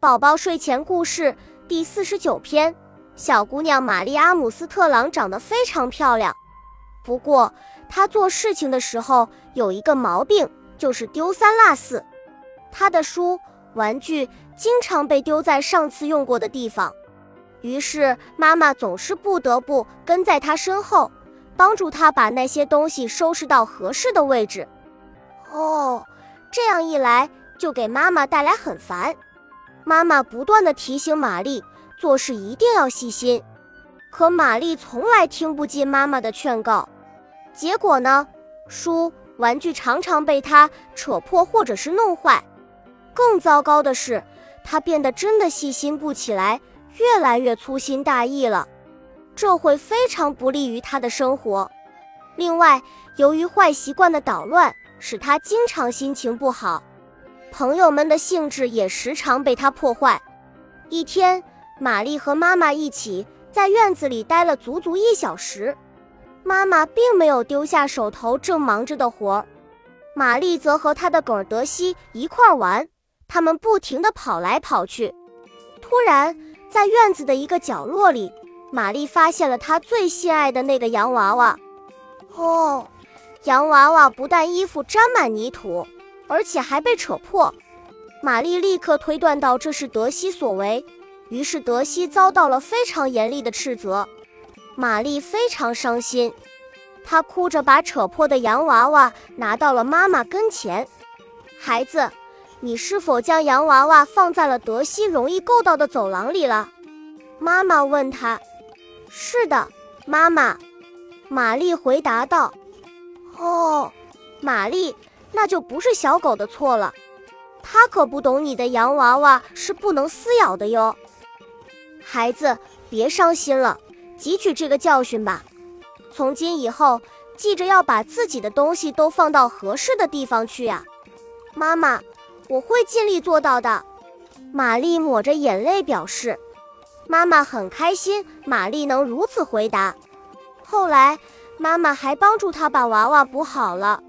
宝宝睡前故事第四十九篇：小姑娘玛丽阿姆斯特朗长得非常漂亮，不过她做事情的时候有一个毛病，就是丢三落四。她的书、玩具经常被丢在上次用过的地方，于是妈妈总是不得不跟在她身后，帮助她把那些东西收拾到合适的位置。哦，这样一来就给妈妈带来很烦。妈妈不断地提醒玛丽做事一定要细心，可玛丽从来听不进妈妈的劝告。结果呢，书、玩具常常被她扯破或者是弄坏。更糟糕的是，她变得真的细心不起来，越来越粗心大意了。这会非常不利于她的生活。另外，由于坏习惯的捣乱，使她经常心情不好。朋友们的兴致也时常被他破坏。一天，玛丽和妈妈一起在院子里待了足足一小时。妈妈并没有丢下手头正忙着的活儿，玛丽则和她的狗德西一块儿玩。他们不停地跑来跑去。突然，在院子的一个角落里，玛丽发现了她最心爱的那个洋娃娃。哦，洋娃娃不但衣服沾满泥土。而且还被扯破，玛丽立刻推断到这是德西所为，于是德西遭到了非常严厉的斥责。玛丽非常伤心，她哭着把扯破的洋娃娃拿到了妈妈跟前。孩子，你是否将洋娃娃放在了德西容易够到的走廊里了？妈妈问他。是的，妈妈。玛丽回答道。哦，玛丽。那就不是小狗的错了，它可不懂你的洋娃娃是不能撕咬的哟。孩子，别伤心了，汲取这个教训吧。从今以后，记着要把自己的东西都放到合适的地方去呀。妈妈，我会尽力做到的。玛丽抹着眼泪表示。妈妈很开心，玛丽能如此回答。后来，妈妈还帮助她把娃娃补好了。